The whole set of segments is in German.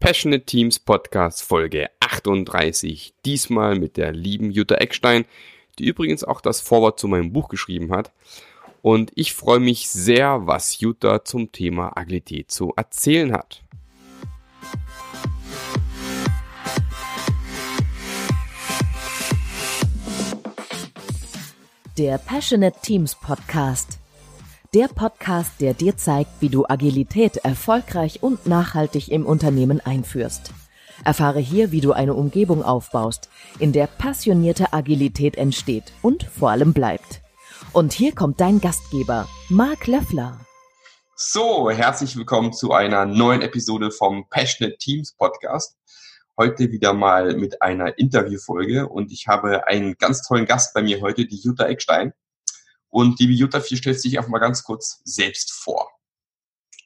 Passionate Teams Podcast Folge 38. Diesmal mit der lieben Jutta Eckstein, die übrigens auch das Vorwort zu meinem Buch geschrieben hat. Und ich freue mich sehr, was Jutta zum Thema Agilität zu erzählen hat. Der Passionate Teams Podcast. Der Podcast, der dir zeigt, wie du Agilität erfolgreich und nachhaltig im Unternehmen einführst. Erfahre hier, wie du eine Umgebung aufbaust, in der passionierte Agilität entsteht und vor allem bleibt. Und hier kommt dein Gastgeber, Marc Löffler. So, herzlich willkommen zu einer neuen Episode vom Passionate Teams Podcast. Heute wieder mal mit einer Interviewfolge und ich habe einen ganz tollen Gast bei mir heute, die Jutta Eckstein. Und liebe Jutta, viel stellt sich einfach mal ganz kurz selbst vor.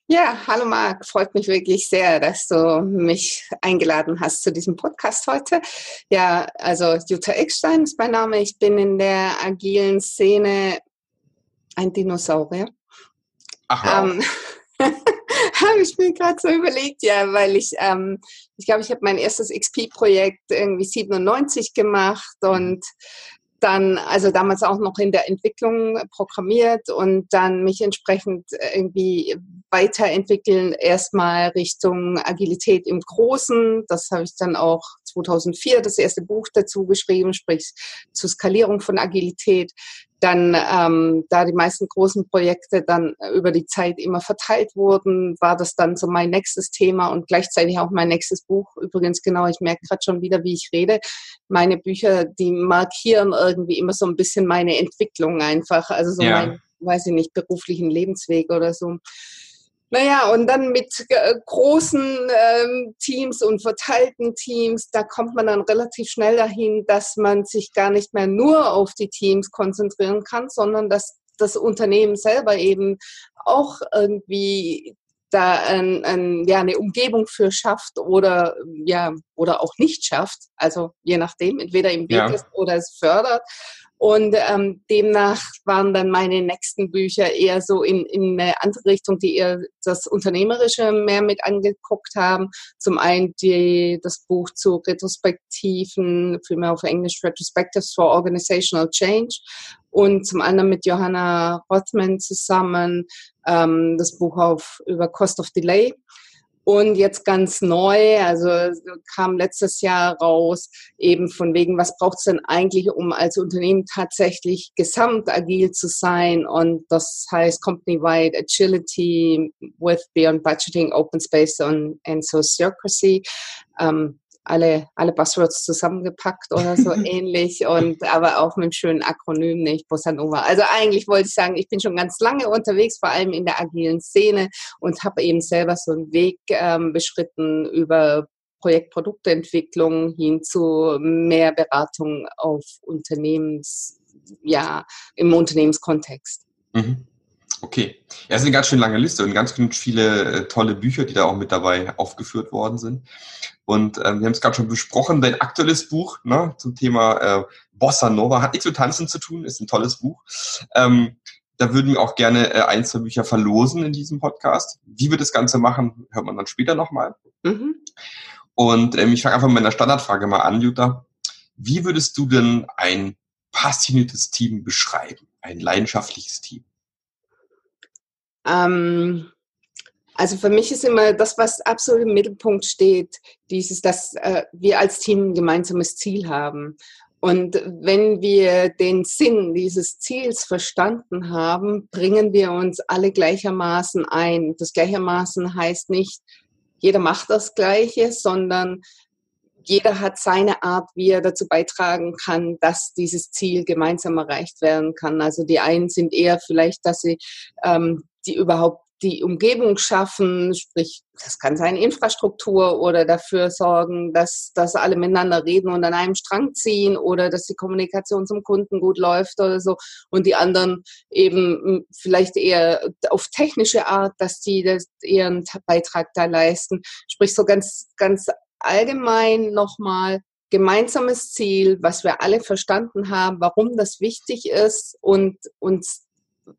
Ja, hallo Marc, freut mich wirklich sehr, dass du mich eingeladen hast zu diesem Podcast heute. Ja, also Jutta Eckstein ist mein Name. Ich bin in der agilen Szene ein Dinosaurier. Ach, ähm, habe ich mir gerade so überlegt, ja, weil ich, ähm, ich glaube, ich habe mein erstes XP-Projekt irgendwie 97 gemacht und dann, also damals auch noch in der Entwicklung programmiert und dann mich entsprechend irgendwie weiterentwickeln, erstmal Richtung Agilität im Großen. Das habe ich dann auch 2004 das erste Buch dazu geschrieben, sprich zur Skalierung von Agilität dann, ähm, da die meisten großen Projekte dann über die Zeit immer verteilt wurden, war das dann so mein nächstes Thema und gleichzeitig auch mein nächstes Buch. Übrigens, genau, ich merke gerade schon wieder, wie ich rede. Meine Bücher, die markieren irgendwie immer so ein bisschen meine Entwicklung einfach, also so ja. mein, weiß ich nicht, beruflichen Lebensweg oder so. Naja, und dann mit äh, großen ähm, Teams und verteilten Teams, da kommt man dann relativ schnell dahin, dass man sich gar nicht mehr nur auf die Teams konzentrieren kann, sondern dass das Unternehmen selber eben auch irgendwie da ein, ein, ja, eine Umgebung für schafft oder ja oder auch nicht schafft, also je nachdem, entweder im Weg ja. ist oder es fördert. Und ähm, demnach waren dann meine nächsten Bücher eher so in, in eine andere Richtung, die eher das Unternehmerische mehr mit angeguckt haben. Zum einen die, das Buch zu Retrospektiven, vielmehr auf Englisch Retrospectives for Organizational Change. Und zum anderen mit Johanna Rothman zusammen ähm, das Buch auf, über Cost of Delay. Und jetzt ganz neu, also kam letztes Jahr raus, eben von wegen, was braucht es denn eigentlich, um als Unternehmen tatsächlich gesamt agil zu sein? Und das heißt Company-wide Agility with Beyond Budgeting, Open Space and, and Sociocracy. Ähm, alle, alle Buzzwords zusammengepackt oder so ähnlich und aber auch mit einem schönen Akronym, nicht Bossa Nova. Also eigentlich wollte ich sagen, ich bin schon ganz lange unterwegs, vor allem in der agilen Szene und habe eben selber so einen Weg ähm, beschritten über Projektprodukteentwicklung hin zu mehr Beratung auf Unternehmens, ja, im Unternehmenskontext. Mhm. Okay. Ja, es ist eine ganz schön lange Liste und ganz viele äh, tolle Bücher, die da auch mit dabei aufgeführt worden sind. Und ähm, wir haben es gerade schon besprochen, dein aktuelles Buch ne, zum Thema äh, Bossa Nova hat nichts mit Tanzen zu tun, ist ein tolles Buch. Ähm, da würden wir auch gerne äh, ein, zwei Bücher verlosen in diesem Podcast. Wie wir das Ganze machen, hört man dann später nochmal. Mhm. Und ähm, ich fange einfach mit meiner Standardfrage mal an, Jutta. Wie würdest du denn ein passioniertes Team beschreiben? Ein leidenschaftliches Team? Ähm, also für mich ist immer das, was absolut im Mittelpunkt steht, dieses, dass äh, wir als Team ein gemeinsames Ziel haben. Und wenn wir den Sinn dieses Ziels verstanden haben, bringen wir uns alle gleichermaßen ein. Das gleichermaßen heißt nicht, jeder macht das Gleiche, sondern jeder hat seine Art, wie er dazu beitragen kann, dass dieses Ziel gemeinsam erreicht werden kann. Also die einen sind eher vielleicht, dass sie ähm, die überhaupt die Umgebung schaffen, sprich, das kann sein Infrastruktur oder dafür sorgen, dass, dass alle miteinander reden und an einem Strang ziehen oder dass die Kommunikation zum Kunden gut läuft oder so. Und die anderen eben hm, vielleicht eher auf technische Art, dass die das ihren Beitrag da leisten. Sprich, so ganz, ganz allgemein nochmal gemeinsames Ziel, was wir alle verstanden haben, warum das wichtig ist und uns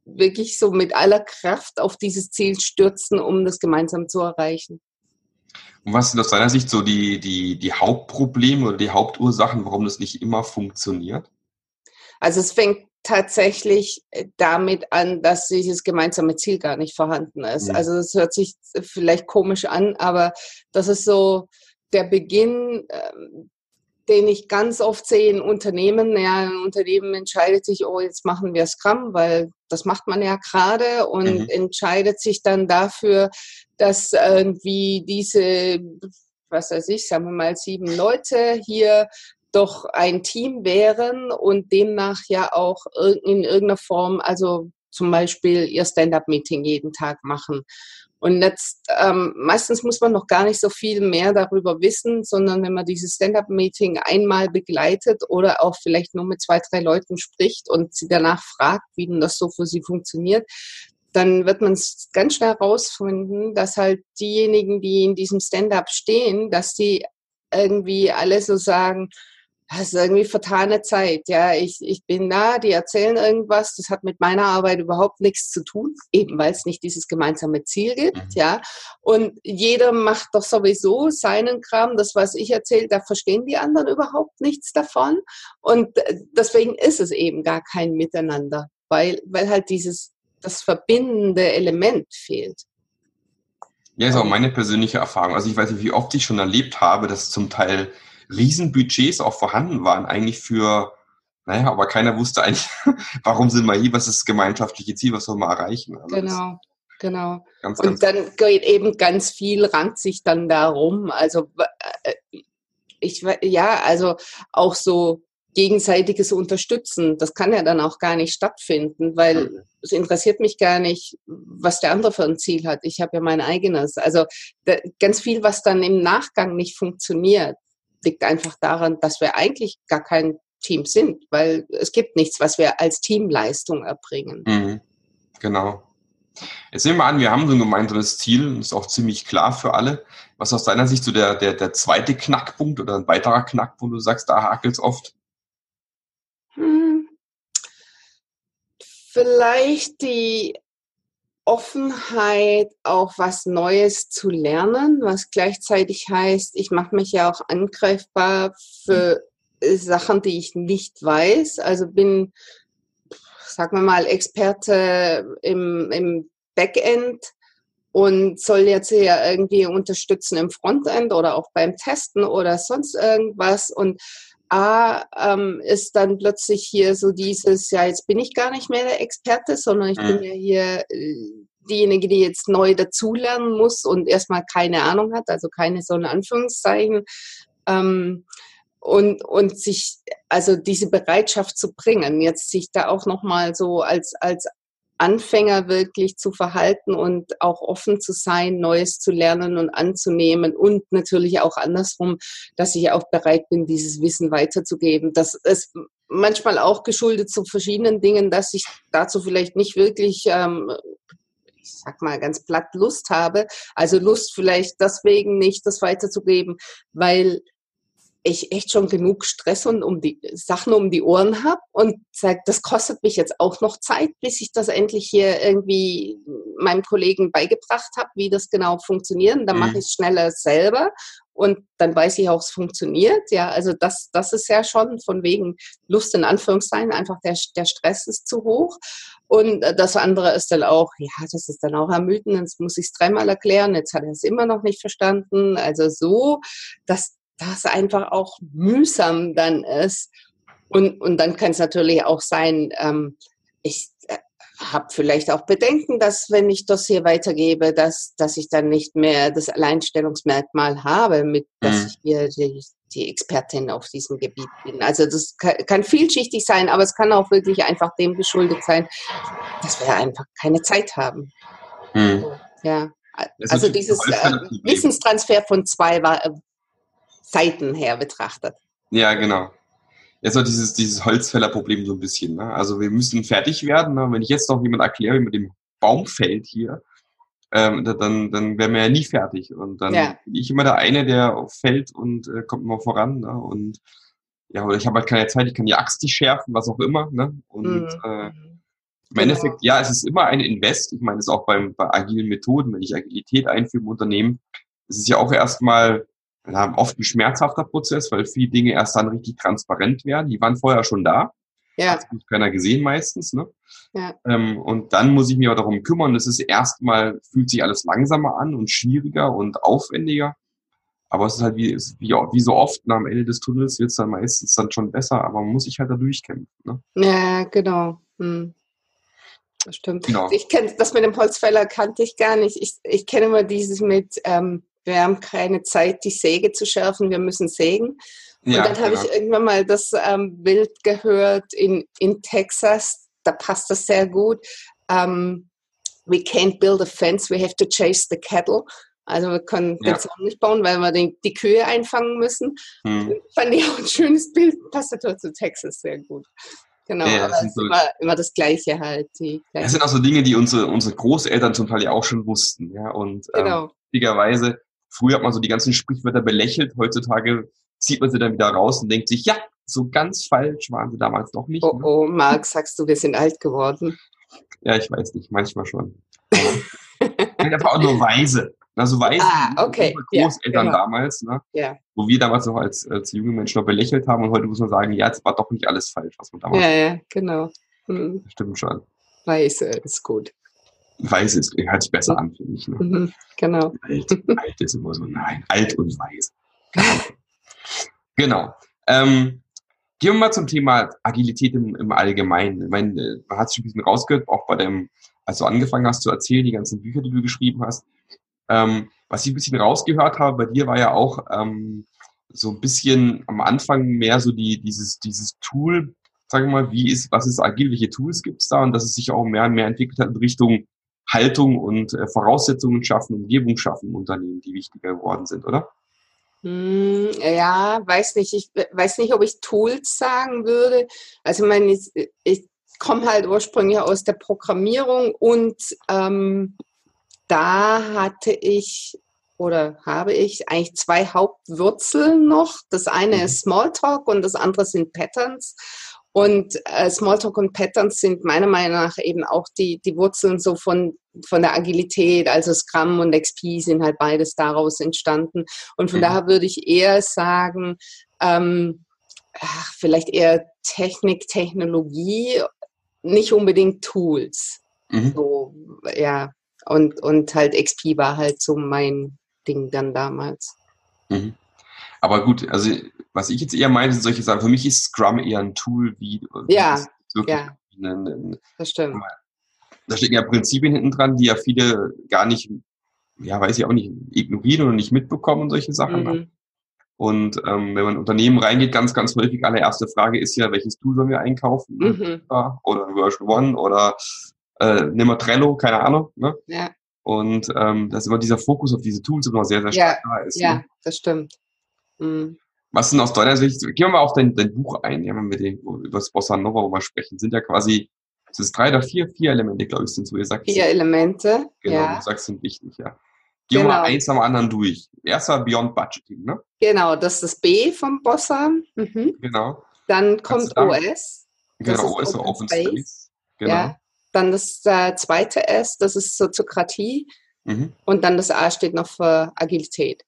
wirklich so mit aller Kraft auf dieses Ziel stürzen, um das gemeinsam zu erreichen. Und was sind aus deiner Sicht so die, die, die Hauptprobleme oder die Hauptursachen, warum das nicht immer funktioniert? Also es fängt tatsächlich äh, damit an, dass dieses gemeinsame Ziel gar nicht vorhanden ist. Mhm. Also es hört sich vielleicht komisch an, aber das ist so der Beginn, ähm, den ich ganz oft sehe in Unternehmen. Ja, ein Unternehmen entscheidet sich, oh, jetzt machen wir Scrum, weil das macht man ja gerade und mhm. entscheidet sich dann dafür, dass irgendwie diese, was weiß ich, sagen wir mal sieben Leute hier doch ein Team wären und demnach ja auch in irgendeiner Form, also zum Beispiel ihr Stand-up-Meeting jeden Tag machen. Und jetzt, ähm, meistens muss man noch gar nicht so viel mehr darüber wissen, sondern wenn man dieses Stand-up-Meeting einmal begleitet oder auch vielleicht nur mit zwei, drei Leuten spricht und sie danach fragt, wie denn das so für sie funktioniert, dann wird man es ganz schnell herausfinden, dass halt diejenigen, die in diesem Stand-up stehen, dass die irgendwie alle so sagen, das ist irgendwie vertane Zeit. Ja, ich, ich bin da, die erzählen irgendwas, das hat mit meiner Arbeit überhaupt nichts zu tun, eben weil es nicht dieses gemeinsame Ziel gibt. Mhm. Ja, und jeder macht doch sowieso seinen Kram, das, was ich erzähle, da verstehen die anderen überhaupt nichts davon. Und deswegen ist es eben gar kein Miteinander, weil, weil halt dieses, das verbindende Element fehlt. Ja, ist auch meine persönliche Erfahrung. Also ich weiß nicht, wie oft ich schon erlebt habe, dass zum Teil Riesenbudgets auch vorhanden waren, eigentlich für, naja, aber keiner wusste eigentlich, warum sind wir hier, was ist das gemeinschaftliche Ziel, was sollen wir erreichen. Also genau. Genau. Ganz, und dann geht eben ganz viel, rankt sich dann darum. Also äh, ich ja, also auch so gegenseitiges Unterstützen, das kann ja dann auch gar nicht stattfinden, weil mhm. es interessiert mich gar nicht, was der andere für ein Ziel hat. Ich habe ja mein eigenes. Also da, ganz viel, was dann im Nachgang nicht funktioniert, liegt einfach daran, dass wir eigentlich gar kein Team sind, weil es gibt nichts, was wir als Teamleistung erbringen. Mhm. Genau. Jetzt nehmen wir an, wir haben so ein gemeinsames Ziel, das ist auch ziemlich klar für alle. Was aus deiner Sicht so der, der, der zweite Knackpunkt oder ein weiterer Knackpunkt, du sagst, da hakelt es oft? Hm. Vielleicht die Offenheit, auch was Neues zu lernen, was gleichzeitig heißt, ich mache mich ja auch angreifbar für Sachen, die ich nicht weiß. Also bin, sagen wir mal, Experte im, im Backend und soll jetzt ja irgendwie unterstützen im Frontend oder auch beim Testen oder sonst irgendwas. Und A ähm, ist dann plötzlich hier so dieses, ja, jetzt bin ich gar nicht mehr der Experte, sondern ich mhm. bin ja hier äh, diejenige, die jetzt neu dazulernen muss und erstmal keine Ahnung hat, also keine so in Anführungszeichen. Ähm, und, und sich, also diese Bereitschaft zu bringen, jetzt sich da auch nochmal so als, als Anfänger wirklich zu verhalten und auch offen zu sein, Neues zu lernen und anzunehmen und natürlich auch andersrum, dass ich auch bereit bin, dieses Wissen weiterzugeben. Das ist manchmal auch geschuldet zu verschiedenen Dingen, dass ich dazu vielleicht nicht wirklich, ähm, ich sag mal ganz platt, Lust habe. Also Lust vielleicht deswegen nicht, das weiterzugeben, weil ich echt schon genug Stress und um die Sachen um die Ohren habe und sage, das kostet mich jetzt auch noch Zeit, bis ich das endlich hier irgendwie meinem Kollegen beigebracht habe, wie das genau funktioniert. Und dann mhm. mache ich es schneller selber und dann weiß ich auch, es funktioniert. Ja, also das, das ist ja schon von wegen Lust in Anführungszeichen, einfach der, der Stress ist zu hoch. Und das andere ist dann auch, ja, das ist dann auch ermüdend, jetzt muss ich es dreimal erklären, jetzt hat er es immer noch nicht verstanden. Also so, dass das einfach auch mühsam dann ist. Und, und dann kann es natürlich auch sein, ähm, ich äh, habe vielleicht auch Bedenken, dass wenn ich das hier weitergebe, dass, dass ich dann nicht mehr das Alleinstellungsmerkmal habe, mit dass mhm. ich hier die, die Expertin auf diesem Gebiet bin. Also das kann, kann vielschichtig sein, aber es kann auch wirklich einfach dem geschuldet sein, dass wir einfach keine Zeit haben. Mhm. Ja. Also dieses äh, Wissenstransfer von zwei Seiten her betrachtet. Ja, genau. Jetzt noch dieses, dieses Holzfällerproblem so ein bisschen. Ne? Also wir müssen fertig werden. Ne? Wenn ich jetzt noch jemand erkläre, wie mit dem Baum fällt hier, ähm, dann, dann wären wir ja nie fertig. Und dann ja. bin ich immer der eine, der fällt und äh, kommt immer voran. Ne? Und ja, oder ich habe halt keine Zeit, ich kann die Axt nicht schärfen, was auch immer. Ne? Und mhm. äh, im genau. Endeffekt, ja, es ist immer ein Invest. Ich meine, es ist auch beim, bei agilen Methoden, wenn ich Agilität einführe im Unternehmen, es ist ja auch erstmal ja, oft ein schmerzhafter Prozess, weil viele Dinge erst dann richtig transparent werden. Die waren vorher schon da. Ja. Das hat keiner gesehen meistens. Ne? Ja. Ähm, und dann muss ich mich auch darum kümmern. Das ist erstmal, fühlt sich alles langsamer an und schwieriger und aufwendiger. Aber es ist halt wie, wie, wie so oft, nach am Ende des Tunnels wird es dann meistens dann schon besser, aber man muss sich halt da durchkämpfen. Ne? Ja, genau. Hm. Das stimmt. Genau. Ich kenne das mit dem Holzfäller kannte ich gar nicht. Ich, ich kenne immer dieses mit, ähm, wir haben keine Zeit, die Säge zu schärfen, wir müssen sägen. Und ja, dann habe genau. ich irgendwann mal das ähm, Bild gehört in, in Texas, da passt das sehr gut. Um, ähm, we can't build a fence, we have to chase the cattle. Also wir können ja. den Zaun nicht bauen, weil wir die, die Kühe einfangen müssen. Hm. Fand ich auch ein schönes Bild, passt natürlich zu Texas sehr gut. Genau, ja, aber es ist so, immer, immer, das Gleiche halt. Die gleiche. Das sind auch so Dinge, die unsere, unsere Großeltern zum Teil ja auch schon wussten. Ja, und ähm, genau. ähm, früher hat man so die ganzen Sprichwörter belächelt, heutzutage zieht man sie dann wieder raus und denkt sich, ja, so ganz falsch waren sie damals doch nicht. Oh, ne? oh, Marc, sagst du, wir sind alt geworden? Ja, ich weiß nicht, manchmal schon. einfach auch nur weise. Also weiß ah, okay. Großeltern ja, genau. damals, ne? ja. wo wir damals noch als, als junge Menschen noch belächelt haben und heute muss man sagen, ja, es war doch nicht alles falsch, was man damals Ja, ja, genau. Hm. Stimmt schon. Weise ist gut. Weise ist, hört sich besser an, finde ich. Ne? Mhm, genau. Alt, alt ist immer so, nein, alt und weise. genau. Ähm, gehen wir mal zum Thema Agilität im, im Allgemeinen. Ich meine, man hat es schon ein bisschen rausgehört, auch bei dem, als du angefangen hast zu erzählen, die ganzen Bücher, die du geschrieben hast. Ähm, was ich ein bisschen rausgehört habe, bei dir war ja auch ähm, so ein bisschen am Anfang mehr so die, dieses, dieses Tool, sagen wir mal, wie ist, was ist agil, welche Tools gibt es da und dass es sich auch mehr und mehr entwickelt hat in Richtung Haltung und äh, Voraussetzungen schaffen, Umgebung schaffen Unternehmen, die wichtiger geworden sind, oder? Hm, ja, weiß nicht. Ich weiß nicht, ob ich Tools sagen würde. Also ich meine, ich, ich komme halt ursprünglich aus der Programmierung und ähm, da hatte ich oder habe ich eigentlich zwei Hauptwurzeln noch. Das eine mhm. ist Smalltalk und das andere sind Patterns. Und äh, Smalltalk und Patterns sind meiner Meinung nach eben auch die, die Wurzeln so von, von der Agilität. Also Scrum und XP sind halt beides daraus entstanden. Und von mhm. daher würde ich eher sagen, ähm, ach, vielleicht eher Technik, Technologie, nicht unbedingt Tools. Mhm. So, ja, und, und halt XP war halt so mein Ding dann damals. Mhm. Aber gut, also was ich jetzt eher meine, sind solche Sachen. Für mich ist Scrum eher ein Tool wie. Ja, ja. Eine, eine, das stimmt. Da stecken ja Prinzipien hinten dran, die ja viele gar nicht, ja, weiß ich auch nicht, ignorieren oder nicht mitbekommen und solche Sachen. Ne? Mhm. Und ähm, wenn man in Unternehmen reingeht, ganz, ganz häufig, allererste Frage ist ja, welches Tool sollen wir einkaufen? Mhm. Oder Version One oder äh, nimm mal Trello, keine Ahnung. Ne? Ja. Und ähm, dass immer dieser Fokus auf diese Tools immer sehr, sehr stark ja, da ist. Ja, ne? das stimmt. Mhm. Was sind aus deiner Sicht, gehen wir mal auf dein, dein Buch ein, ja, wenn wir den, über das Bossa Nova mal sprechen, sind ja quasi, es ist drei oder vier, vier Elemente, glaube ich, sind so, ihr sagt. Vier Elemente, Genau, ja. du sagst, sind wichtig, ja. Gehen genau. wir mal eins am anderen durch. Erster Beyond Budgeting, ne? Genau, das ist das B vom Bossa. Mhm. Genau. Dann kommt OS. Genau, OS, Open, Open Space. Space. Genau. Ja. Dann das äh, zweite S, das ist Soziokratie. Mhm. Und dann das A steht noch für Agilität.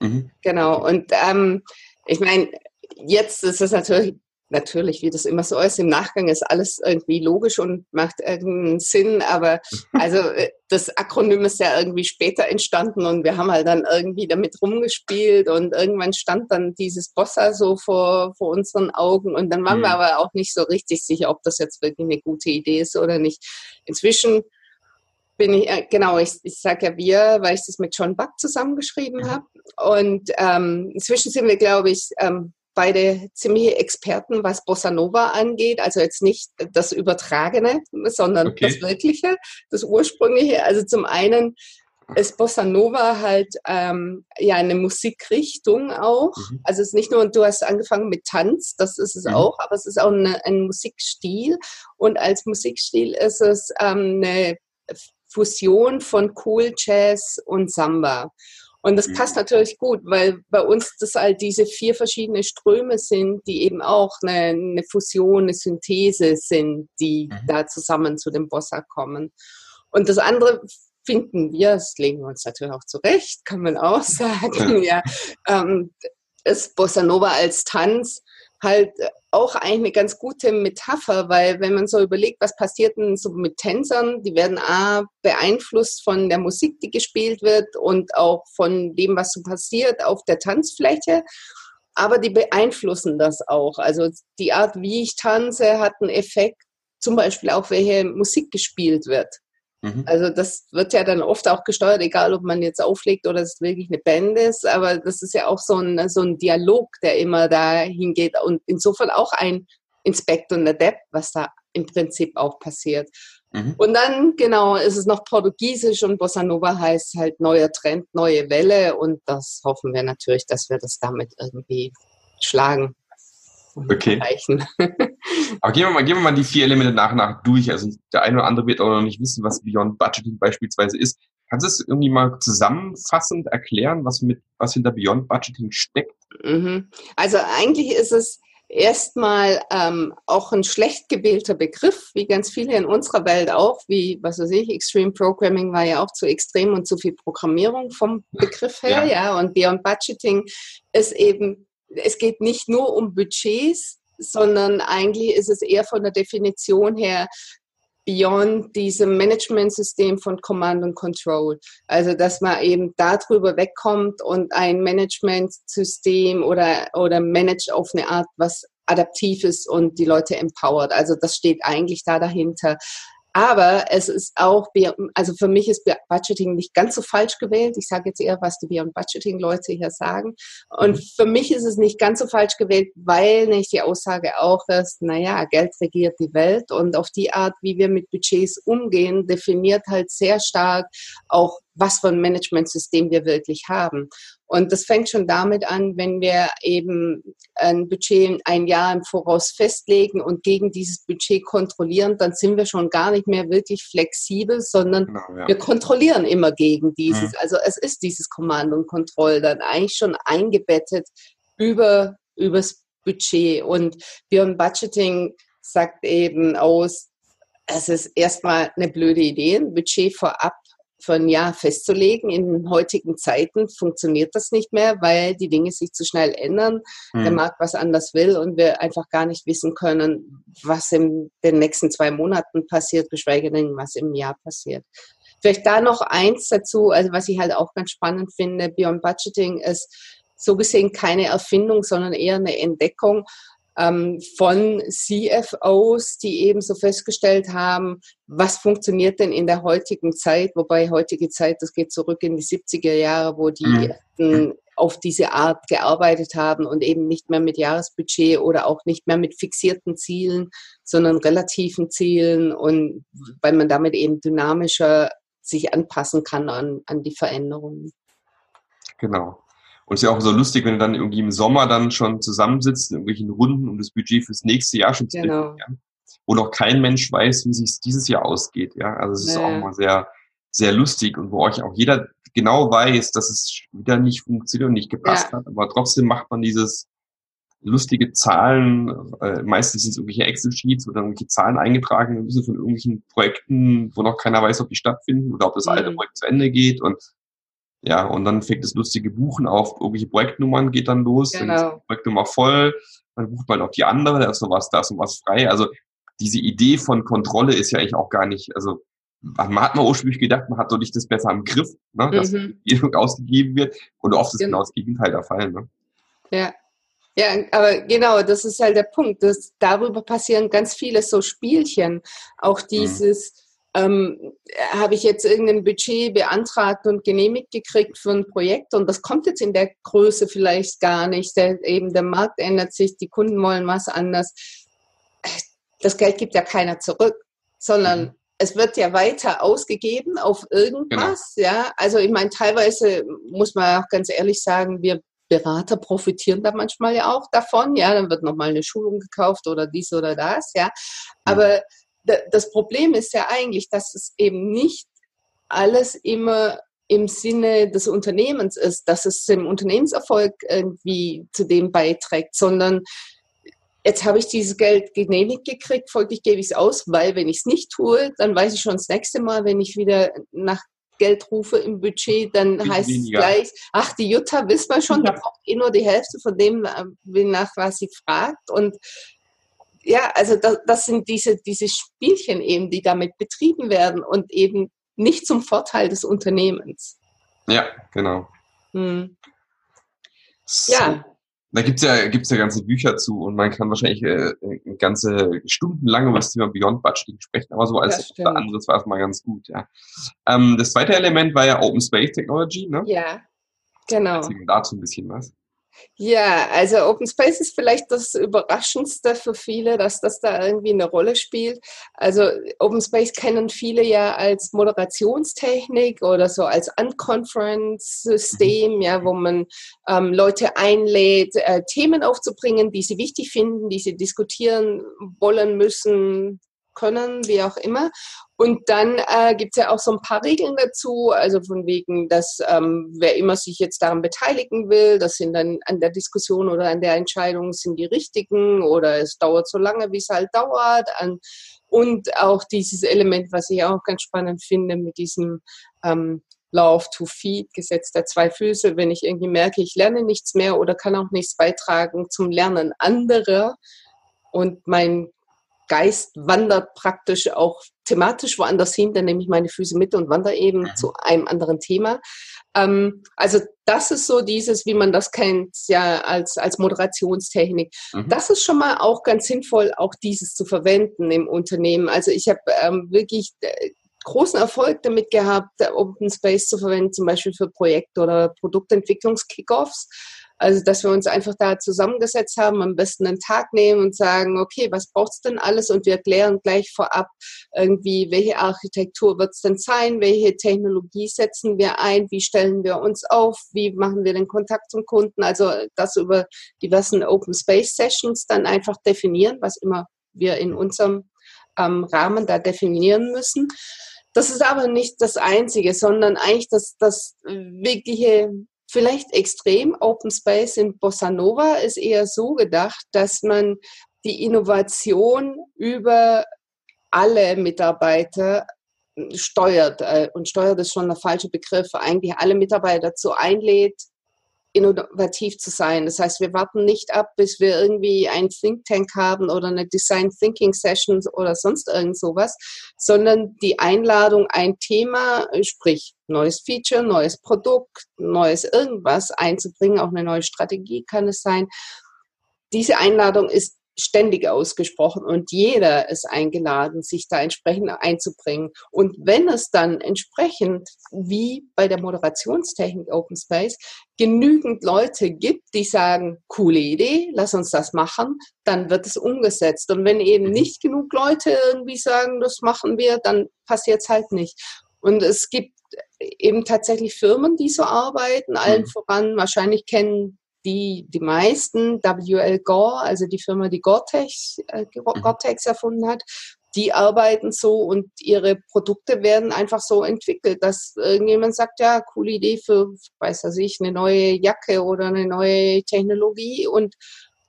Mhm. Genau. Und ähm, ich meine, jetzt ist es natürlich, natürlich, wie das immer so ist, im Nachgang ist alles irgendwie logisch und macht irgendeinen Sinn, aber also äh, das Akronym ist ja irgendwie später entstanden und wir haben halt dann irgendwie damit rumgespielt und irgendwann stand dann dieses Bossa so vor, vor unseren Augen und dann waren mhm. wir aber auch nicht so richtig sicher, ob das jetzt wirklich eine gute Idee ist oder nicht. Inzwischen bin ich, äh, genau, ich, ich sage ja wir, weil ich das mit John Buck zusammengeschrieben mhm. habe. Und ähm, inzwischen sind wir, glaube ich, ähm, beide ziemliche Experten, was Bossa Nova angeht. Also jetzt nicht das Übertragene, sondern okay. das Wirkliche, das Ursprüngliche. Also zum einen ist Bossa Nova halt ähm, ja eine Musikrichtung auch. Mhm. Also es ist nicht nur, du hast angefangen mit Tanz, das ist es mhm. auch, aber es ist auch eine, ein Musikstil. Und als Musikstil ist es ähm, eine Fusion von Cool Jazz und Samba. Und das mhm. passt natürlich gut, weil bei uns das halt diese vier verschiedene Ströme sind, die eben auch eine, eine Fusion, eine Synthese sind, die mhm. da zusammen zu dem Bossa kommen. Und das andere finden wir, das legen wir uns natürlich auch zurecht, kann man auch sagen, ja, ähm, ist Bossa Nova als Tanz halt auch eigentlich eine ganz gute Metapher, weil wenn man so überlegt, was passiert denn so mit Tänzern, die werden A beeinflusst von der Musik, die gespielt wird und auch von dem, was so passiert auf der Tanzfläche, aber die beeinflussen das auch. Also die Art, wie ich tanze, hat einen Effekt, zum Beispiel auch, welche Musik gespielt wird. Mhm. Also das wird ja dann oft auch gesteuert, egal ob man jetzt auflegt oder es wirklich eine Band ist, aber das ist ja auch so ein, so ein Dialog, der immer dahin geht und insofern auch ein Inspect und Adapt, was da im Prinzip auch passiert. Mhm. Und dann, genau, ist es noch Portugiesisch und Bossa Nova heißt halt neuer Trend, neue Welle und das hoffen wir natürlich, dass wir das damit irgendwie schlagen. Okay. Aber gehen wir, mal, gehen wir mal die vier Elemente nach und nach durch. Also der eine oder andere wird auch noch nicht wissen, was Beyond Budgeting beispielsweise ist. Kannst du es irgendwie mal zusammenfassend erklären, was mit was hinter Beyond Budgeting steckt? Mhm. Also eigentlich ist es erstmal ähm, auch ein schlecht gewählter Begriff, wie ganz viele in unserer Welt auch, wie, was weiß ich, Extreme Programming war ja auch zu extrem und zu viel Programmierung vom Begriff her, ja, ja und Beyond Budgeting ist eben es geht nicht nur um Budgets, sondern eigentlich ist es eher von der Definition her beyond diesem Managementsystem von Command und Control. Also, dass man eben darüber wegkommt und ein Managementsystem oder, oder managt auf eine Art, was adaptiv ist und die Leute empowert. Also, das steht eigentlich da dahinter. Aber es ist auch, also für mich ist Budgeting nicht ganz so falsch gewählt. Ich sage jetzt eher, was die Beyond Budgeting Leute hier sagen. Und mhm. für mich ist es nicht ganz so falsch gewählt, weil nicht die Aussage auch ist, naja, Geld regiert die Welt und auf die Art, wie wir mit Budgets umgehen, definiert halt sehr stark auch, was für ein Managementsystem wir wirklich haben. Und das fängt schon damit an, wenn wir eben ein Budget ein Jahr im Voraus festlegen und gegen dieses Budget kontrollieren, dann sind wir schon gar nicht mehr wirklich flexibel, sondern genau, ja. wir kontrollieren immer gegen dieses. Mhm. Also es ist dieses Command und Control dann eigentlich schon eingebettet über übers Budget. Und Beyond Budgeting sagt eben aus, es ist erstmal eine blöde Idee, ein Budget vorab ein Jahr festzulegen. In heutigen Zeiten funktioniert das nicht mehr, weil die Dinge sich zu schnell ändern, mhm. der Markt was anders will und wir einfach gar nicht wissen können, was in den nächsten zwei Monaten passiert, geschweige denn, was im Jahr passiert. Vielleicht da noch eins dazu, also was ich halt auch ganz spannend finde, Beyond Budgeting ist so gesehen keine Erfindung, sondern eher eine Entdeckung ähm, von CFOs, die eben so festgestellt haben, was funktioniert denn in der heutigen Zeit, wobei heutige Zeit, das geht zurück in die 70er Jahre, wo die mhm. ersten auf diese Art gearbeitet haben und eben nicht mehr mit Jahresbudget oder auch nicht mehr mit fixierten Zielen, sondern relativen Zielen und weil man damit eben dynamischer sich anpassen kann an, an die Veränderungen. Genau. Und es ist ja auch so lustig, wenn du dann irgendwie im Sommer dann schon zusammensitzt in irgendwelchen Runden, um das Budget fürs nächste Jahr schon zu genau. definieren, wo noch kein Mensch weiß, wie sich dieses Jahr ausgeht. Ja, also es ist naja. auch mal sehr, sehr lustig und wo euch auch jeder genau weiß, dass es wieder nicht funktioniert und nicht gepasst ja. hat, aber trotzdem macht man dieses lustige Zahlen, äh, meistens sind es irgendwelche Excel-Sheets, wo dann irgendwelche Zahlen eingetragen müssen von irgendwelchen Projekten, wo noch keiner weiß, ob die stattfinden oder ob das alte mhm. Projekt zu Ende geht und ja, und dann fängt das lustige Buchen auf, irgendwelche Projektnummern geht dann los, genau. dann ist die Projektnummer voll, dann bucht man auch die andere, da ist noch was, da ist noch was frei. Also diese Idee von Kontrolle ist ja eigentlich auch gar nicht, also man hat mal ursprünglich gedacht, man hat doch nicht das besser im Griff, ne, dass mhm. ausgegeben wird und oft ist genau, genau das Gegenteil der Fall. Ne? Ja. Ja, aber genau, das ist halt der Punkt. Das, darüber passieren ganz viele so Spielchen. Auch mhm. dieses, mhm ähm, habe ich jetzt irgendein Budget beantragt und genehmigt gekriegt für ein Projekt und das kommt jetzt in der Größe vielleicht gar nicht. Der, eben der Markt ändert sich, die Kunden wollen was anders. Das Geld gibt ja keiner zurück, sondern mhm. es wird ja weiter ausgegeben auf irgendwas. Genau. Ja, also ich meine, teilweise muss man auch ganz ehrlich sagen, wir Berater profitieren da manchmal ja auch davon. Ja, dann wird nochmal eine Schulung gekauft oder dies oder das. Ja, aber das Problem ist ja eigentlich, dass es eben nicht alles immer im Sinne des Unternehmens ist, dass es dem Unternehmenserfolg irgendwie zu dem beiträgt, sondern jetzt habe ich dieses Geld genehmigt gekriegt, folglich gebe ich es aus, weil wenn ich es nicht tue, dann weiß ich schon das nächste Mal, wenn ich wieder nach Geldrufe im Budget, dann Viel heißt es gleich, ach, die Jutta wissen wir schon, ja. die braucht eh nur die Hälfte von dem, äh, nach was sie fragt. Und ja, also das, das sind diese, diese Spielchen eben, die damit betrieben werden und eben nicht zum Vorteil des Unternehmens. Ja, genau. Hm. So. Ja. Da gibt's ja, gibt's ja ganze Bücher zu und man kann wahrscheinlich äh, ganze stundenlang über das Thema Beyond Budgeting sprechen, aber so als anderes war es mal ganz gut, ja. Ähm, das zweite Element war ja Open Space Technology, ne? Ja, genau. Erzählen dazu ein bisschen was. Ja, also Open Space ist vielleicht das Überraschendste für viele, dass das da irgendwie eine Rolle spielt. Also Open Space kennen viele ja als Moderationstechnik oder so als Unconference-System, mhm. ja, wo man ähm, Leute einlädt, äh, Themen aufzubringen, die sie wichtig finden, die sie diskutieren wollen müssen, können, wie auch immer. Und dann äh, gibt es ja auch so ein paar Regeln dazu, also von wegen, dass ähm, wer immer sich jetzt daran beteiligen will, das sind dann an der Diskussion oder an der Entscheidung sind die richtigen oder es dauert so lange, wie es halt dauert. An, und auch dieses Element, was ich auch ganz spannend finde, mit diesem ähm, Law of Two Feet, Gesetz der zwei Füße, wenn ich irgendwie merke, ich lerne nichts mehr oder kann auch nichts beitragen zum Lernen anderer und mein Geist wandert praktisch auch thematisch woanders hin, dann nehme ich meine Füße mit und wandere eben mhm. zu einem anderen Thema. Ähm, also das ist so dieses, wie man das kennt, ja, als, als Moderationstechnik. Mhm. Das ist schon mal auch ganz sinnvoll, auch dieses zu verwenden im Unternehmen. Also ich habe ähm, wirklich äh, großen Erfolg damit gehabt, Open Space zu verwenden, zum Beispiel für Projekt- oder Produktentwicklungskickoffs. Also, dass wir uns einfach da zusammengesetzt haben, am besten einen Tag nehmen und sagen, okay, was braucht es denn alles? Und wir klären gleich vorab irgendwie, welche Architektur wird es denn sein? Welche Technologie setzen wir ein? Wie stellen wir uns auf? Wie machen wir den Kontakt zum Kunden? Also, das über diversen Open Space Sessions dann einfach definieren, was immer wir in unserem ähm, Rahmen da definieren müssen. Das ist aber nicht das Einzige, sondern eigentlich das, das wirkliche vielleicht extrem. Open Space in Bossa Nova ist eher so gedacht, dass man die Innovation über alle Mitarbeiter steuert. Äh, und steuert ist schon der falsche Begriff. Eigentlich alle Mitarbeiter dazu einlädt, innovativ zu sein. Das heißt, wir warten nicht ab, bis wir irgendwie ein Think Tank haben oder eine Design Thinking Session oder sonst irgend sowas, sondern die Einladung, ein Thema, sprich neues Feature, neues Produkt, neues irgendwas einzubringen, auch eine neue Strategie kann es sein. Diese Einladung ist ständig ausgesprochen und jeder ist eingeladen, sich da entsprechend einzubringen. Und wenn es dann entsprechend, wie bei der Moderationstechnik Open Space, genügend Leute gibt, die sagen, coole Idee, lass uns das machen, dann wird es umgesetzt. Und wenn eben nicht genug Leute irgendwie sagen, das machen wir, dann passiert es halt nicht. Und es gibt eben tatsächlich Firmen, die so arbeiten, allen mhm. voran, wahrscheinlich kennen die, die meisten, WL Gore, also die Firma, die Gore-Tex, äh, mhm. Gore-Tex erfunden hat, die arbeiten so und ihre Produkte werden einfach so entwickelt, dass irgendjemand sagt, ja, coole Idee für, weiß was ich, eine neue Jacke oder eine neue Technologie und,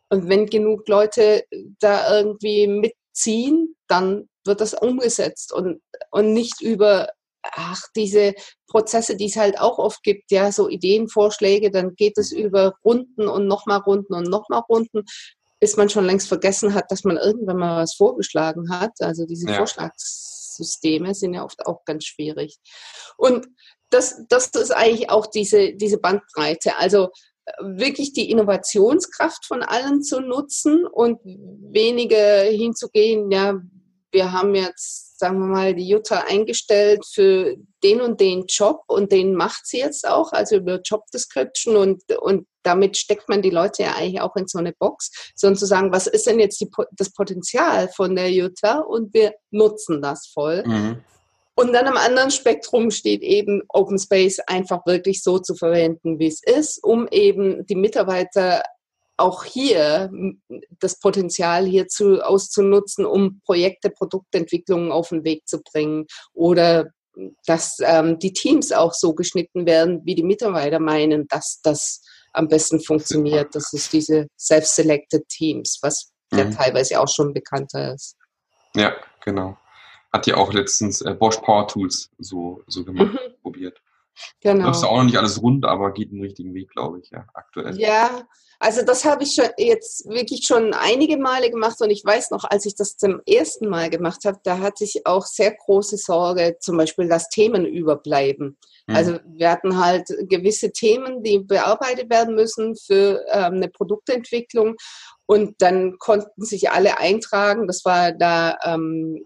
und wenn genug Leute da irgendwie mitziehen, dann wird das umgesetzt und, und nicht über ach, diese Prozesse, die es halt auch oft gibt, ja, so Ideenvorschläge, dann geht es über Runden und nochmal Runden und nochmal Runden, bis man schon längst vergessen hat, dass man irgendwann mal was vorgeschlagen hat. Also diese ja. Vorschlagssysteme sind ja oft auch ganz schwierig. Und das, das ist eigentlich auch diese, diese Bandbreite. Also äh, wirklich die Innovationskraft von allen zu nutzen und weniger hinzugehen, ja, wir haben jetzt, sagen wir mal, die Jutta eingestellt für den und den Job und den macht sie jetzt auch, also über Job Description und, und damit steckt man die Leute ja eigentlich auch in so eine Box, sondern zu sagen, was ist denn jetzt die, das Potenzial von der Jutta und wir nutzen das voll. Mhm. Und dann am anderen Spektrum steht eben Open Space einfach wirklich so zu verwenden, wie es ist, um eben die Mitarbeiter auch hier das Potenzial hierzu auszunutzen, um Projekte, Produktentwicklungen auf den Weg zu bringen oder dass ähm, die Teams auch so geschnitten werden, wie die Mitarbeiter meinen, dass das am besten funktioniert. Das ist diese Self-Selected Teams, was mhm. ja teilweise auch schon bekannter ist. Ja, genau. hat ja auch letztens äh, Bosch Power Tools so, so gemacht, mhm. probiert. Genau. Ist auch noch nicht alles rund, aber geht einen richtigen Weg, glaube ich, ja, aktuell. Ja, also das habe ich schon jetzt wirklich schon einige Male gemacht und ich weiß noch, als ich das zum ersten Mal gemacht habe, da hatte ich auch sehr große Sorge, zum Beispiel, dass Themen überbleiben. Mhm. Also wir hatten halt gewisse Themen, die bearbeitet werden müssen für ähm, eine Produktentwicklung und dann konnten sich alle eintragen. Das war da ähm,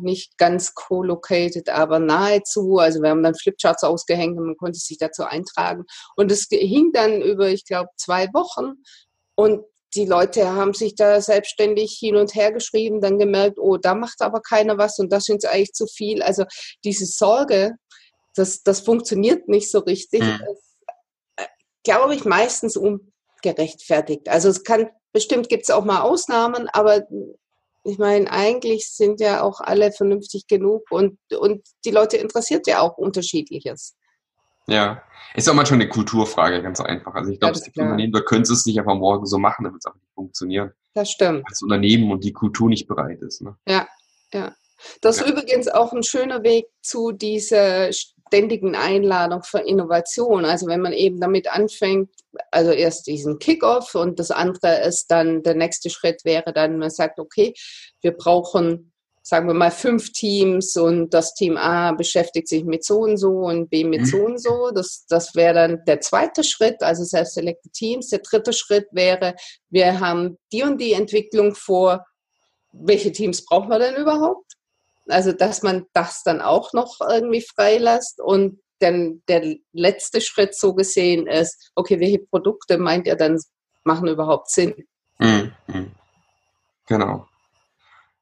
nicht ganz co-located, aber nahezu. Also wir haben dann Flipcharts ausgehängt und man konnte sich dazu eintragen. Und es hing dann über, ich glaube, zwei Wochen. Und die Leute haben sich da selbstständig hin und her geschrieben, dann gemerkt, oh, da macht aber keiner was und das sind eigentlich zu viel. Also diese Sorge, das, das funktioniert nicht so richtig, mhm. Äh, glaube ich, meistens ungerechtfertigt. Also es kann, bestimmt gibt es auch mal Ausnahmen, aber ich meine, eigentlich sind ja auch alle vernünftig genug und, und die Leute interessiert ja auch Unterschiedliches. Ja, ist auch manchmal eine Kulturfrage, ganz einfach. Also ich glaube, gibt Unternehmen, da können es nicht einfach morgen so machen, damit es auch nicht funktionieren. Das stimmt. Als Unternehmen und die Kultur nicht bereit ist. Ne? Ja, ja. Das ist ja. übrigens auch ein schöner Weg zu dieser ständigen Einladung für Innovation. Also wenn man eben damit anfängt, also erst diesen Kickoff und das andere ist dann, der nächste Schritt wäre dann, man sagt, okay, wir brauchen, sagen wir mal, fünf Teams und das Team A beschäftigt sich mit so und so und B mit so und so. Das, das wäre dann der zweite Schritt, also Self-Selected Teams. Der dritte Schritt wäre, wir haben die und die Entwicklung vor. Welche Teams brauchen wir denn überhaupt? Also, dass man das dann auch noch irgendwie freilässt und dann der letzte Schritt so gesehen ist, okay, welche Produkte meint ihr dann machen überhaupt Sinn? Mhm. Genau.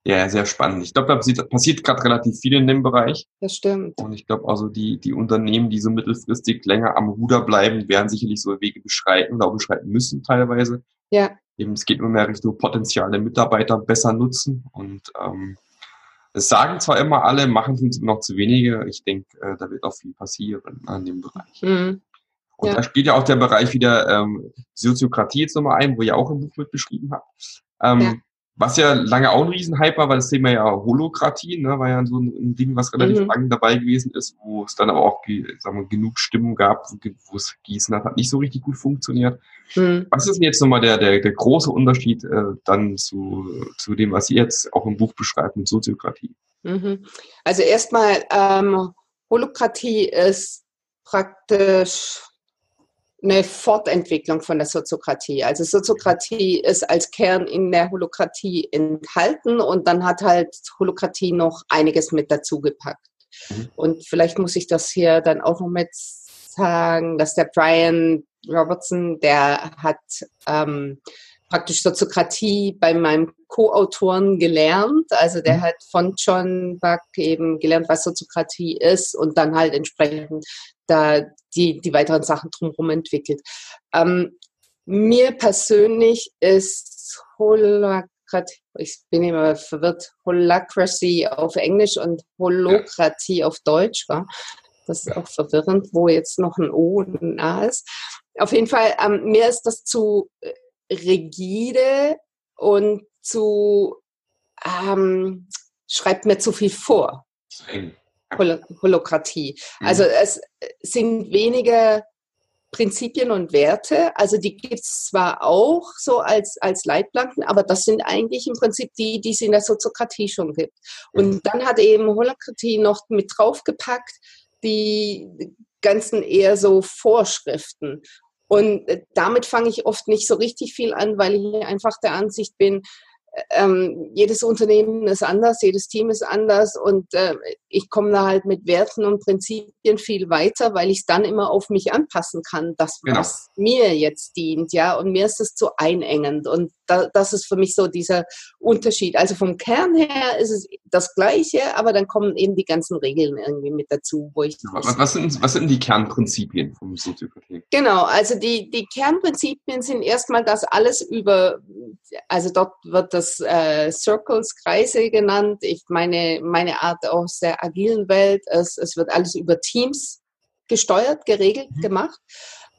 Ja, sehr spannend. Ich glaube, da passiert, passiert gerade relativ viel in dem Bereich. Das stimmt. Und ich glaube, also die, die Unternehmen, die so mittelfristig länger am Ruder bleiben, werden sicherlich so Wege beschreiten oder auch beschreiten müssen teilweise. Ja. Eben, es geht nur mehr Richtung potenziale Mitarbeiter besser nutzen und ähm, es sagen zwar immer alle, machen es noch zu wenige. Ich denke, äh, da wird auch viel passieren an dem Bereich. Mhm. Und ja. da spielt ja auch der Bereich wieder ähm, Soziokratie jetzt nochmal ein, wo ihr auch im Buch mit beschrieben habt. Ähm, ja. Was ja lange auch ein Riesenhype war, war das Thema ja Holokratie, ne, war ja so ein, Ding, was relativ mhm. lange dabei gewesen ist, wo es dann aber auch sagen wir, genug Stimmen gab, wo es gießen hat, hat nicht so richtig gut funktioniert. Mhm. Was ist denn jetzt nochmal der, der, der große Unterschied äh, dann zu, zu dem, was ihr jetzt auch im Buch beschreibt mit Soziokratie? Mhm. Also erstmal, ähm, Holokratie ist praktisch eine Fortentwicklung von der Soziokratie. Also Soziokratie ist als Kern in der Holokratie enthalten und dann hat halt Holokratie noch einiges mit dazu gepackt. Mhm. Und vielleicht muss ich das hier dann auch noch mit sagen, dass der Brian Robertson, der hat ähm, praktisch Soziokratie bei meinem Co-Autoren gelernt. Also der mhm. hat von John Buck eben gelernt, was Soziokratie ist und dann halt entsprechend da die, die weiteren Sachen drumherum entwickelt. Ähm, mir persönlich ist Holokratie, ich bin immer verwirrt, Holacracy auf Englisch und Holokratie auf Deutsch. Wa? Das ist auch verwirrend, wo jetzt noch ein O und ein A ist. Auf jeden Fall, ähm, mir ist das zu äh, rigide und zu, ähm, schreibt mir zu viel vor. Hol Holokratie. Mhm. Also es sind wenige Prinzipien und Werte. Also die gibt es zwar auch so als, als Leitplanken, aber das sind eigentlich im Prinzip die, die es in der Soziokratie schon gibt. Und mhm. dann hat eben Holokratie noch mit draufgepackt, die ganzen eher so Vorschriften. Und äh, damit fange ich oft nicht so richtig viel an, weil ich einfach der Ansicht bin, ähm, jedes Unternehmen ist anders, jedes Team ist anders und äh, ich komme da halt mit Werten und Prinzipien viel weiter, weil ich es dann immer auf mich anpassen kann, das genau. was mir jetzt dient, ja, und mir ist es zu einengend und da, das ist für mich so dieser Unterschied. Also vom Kern her ist es das Gleiche, aber dann kommen eben die ganzen Regeln irgendwie mit dazu, wo ich. Was, was, sind, was sind die Kernprinzipien vom Soziopathie? Genau, also die, die Kernprinzipien sind erstmal, dass alles über, also dort wird das äh, Circles, Kreise genannt. Ich meine, meine Art aus der agilen Welt, es, es wird alles über Teams gesteuert, geregelt, mhm. gemacht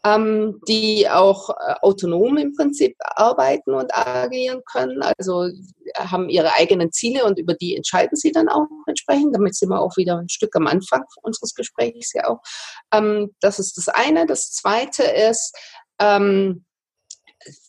ähm, die auch äh, autonom im Prinzip arbeiten und agieren können. Also haben ihre eigenen Ziele und über die entscheiden sie dann auch. sprechen. Damit sind wir auch wieder ein Stück am Anfang unseres Gesprächs ja auch. Ähm, das ist das eine. Das zweite ist, ähm,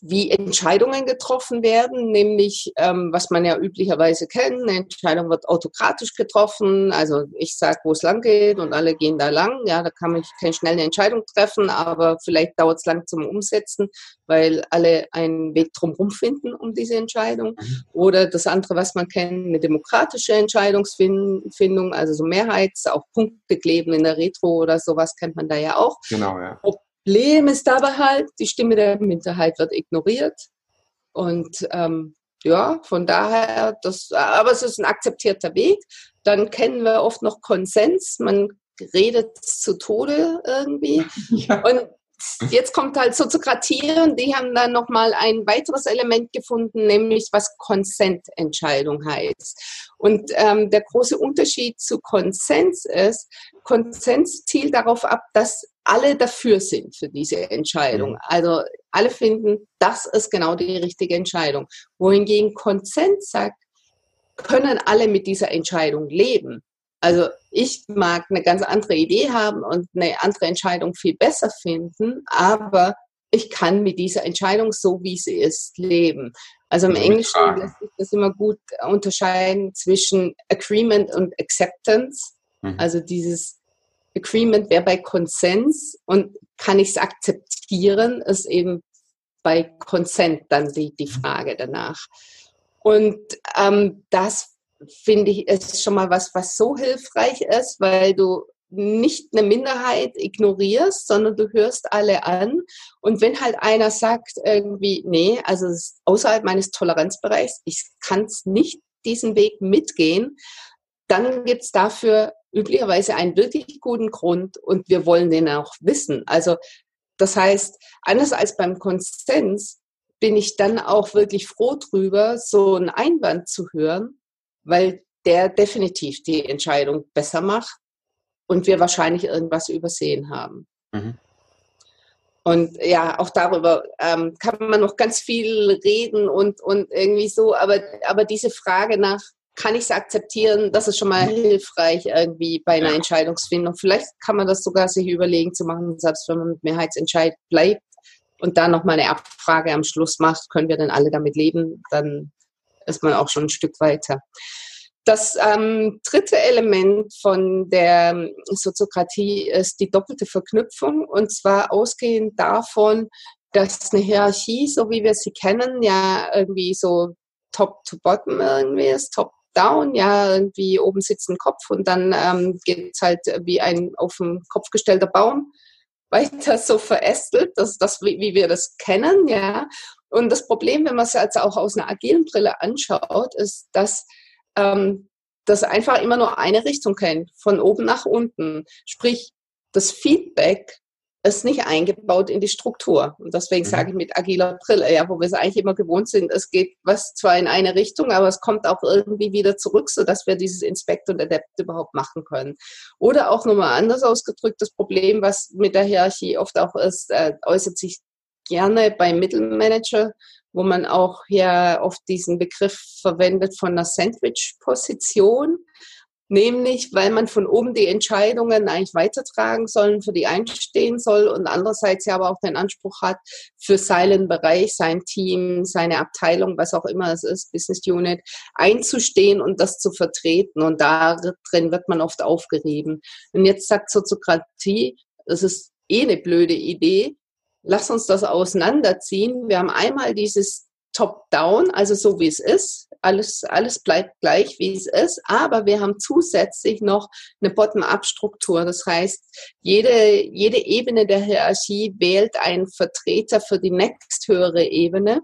wie Entscheidungen getroffen werden, nämlich ähm, was man ja üblicherweise kennt, eine Entscheidung wird autokratisch getroffen, also ich sage, wo es lang geht und alle gehen da lang, ja, da kann man keine schnelle Entscheidung treffen, aber vielleicht dauert es lang zum Umsetzen, weil alle einen Weg drumherum finden um diese Entscheidung. Mhm. Oder das andere, was man kennt, eine demokratische Entscheidungsfindung, also so Mehrheits, auch Punkte kleben in der Retro oder sowas kennt man da ja auch. Genau, ja. Problem ist dabei halt, die Stimme der Minderheit wird ignoriert. Und ähm, ja, von daher, das, aber es ist ein akzeptierter Weg. Dann kennen wir oft noch Konsens. Man redet zu Tode irgendwie. Ja. Und jetzt kommt halt Soziokratie und die haben dann nochmal ein weiteres Element gefunden, nämlich was Konsententscheidung heißt. Und ähm, der große Unterschied zu Konsens ist, Konsens zielt darauf ab, dass alle dafür sind für diese Entscheidung. Also alle finden, das ist genau die richtige Entscheidung. Wohingegen Konsens sagt, können alle mit dieser Entscheidung leben. Also ich mag eine ganz andere Idee haben und eine andere Entscheidung viel besser finden, aber ich kann mit dieser Entscheidung so, wie sie ist, leben. Also im Englischen lässt sich das immer gut unterscheiden zwischen Agreement und Acceptance. Mhm. Also dieses Agreement wäre bei Konsens und kann ich es akzeptieren, ist eben bei Consent dann die, die mhm. Frage danach. Und ähm, das finde ich ist schon mal was, was so hilfreich ist, weil du nicht eine Minderheit ignorierst, sondern du hörst alle an. Und wenn halt einer sagt irgendwie, nee, also außerhalb meines Toleranzbereichs, ich kann es nicht diesen Weg mitgehen, dann gibt es dafür üblicherweise einen wirklich guten Grund und wir wollen den auch wissen. Also das heißt, anders als beim Konsens bin ich dann auch wirklich froh drüber, so einen Einwand zu hören, weil der definitiv die Entscheidung besser macht und wir wahrscheinlich irgendwas übersehen haben. Mhm. Und ja, auch darüber ähm, kann man noch ganz viel reden und, und irgendwie so, aber, aber diese Frage nach, kann ich es akzeptieren, das ist schon mal hilfreich irgendwie bei einer Entscheidungsfindung. Vielleicht kann man das sogar sich überlegen zu machen, selbst wenn man mit Mehrheitsentscheid bleibt und dann nochmal eine Abfrage am Schluss macht, können wir denn alle damit leben, dann ist man auch schon ein Stück weiter. Das ähm, dritte Element von der Soziokratie ist die doppelte Verknüpfung und zwar ausgehend davon, dass eine Hierarchie, so wie wir sie kennen, ja irgendwie so top to bottom irgendwie ist, top down, ja, irgendwie oben sitzt ein Kopf und dann ähm, geht es halt wie ein auf den Kopf gestellter Baum weiter so verästelt, das ist das, wie, wie wir das kennen, ja. Und das Problem, wenn man es jetzt auch aus einer agilen Brille anschaut, ist, dass ähm, das einfach immer nur eine Richtung kennt, von oben nach unten. Sprich, das Feedback ist nicht eingebaut in die Struktur. Und deswegen mhm. sage ich mit agiler Brille, ja, wo wir es eigentlich immer gewohnt sind, es geht was zwar in eine Richtung, aber es kommt auch irgendwie wieder zurück, sodass wir dieses Inspect und Adapt überhaupt machen können. Oder auch nochmal anders ausgedrückt, das Problem, was mit der Hierarchie oft auch ist, äh, äußert sich gerne beim Mittelmanager, wo man auch hier oft diesen Begriff verwendet von einer Sandwich-Position. Nämlich, weil man von oben die Entscheidungen eigentlich weitertragen soll, für die einstehen soll und andererseits ja aber auch den Anspruch hat, für seinen Bereich, sein Team, seine Abteilung, was auch immer es ist, Business Unit, einzustehen und das zu vertreten. Und da drin wird man oft aufgerieben. Und jetzt sagt Soziokratie, es ist eh eine blöde Idee. Lass uns das auseinanderziehen. Wir haben einmal dieses top-down, also so wie es ist. Alles, alles bleibt gleich, wie es ist. Aber wir haben zusätzlich noch eine Bottom-up-Struktur. Das heißt, jede, jede Ebene der Hierarchie wählt einen Vertreter für die nächsthöhere Ebene.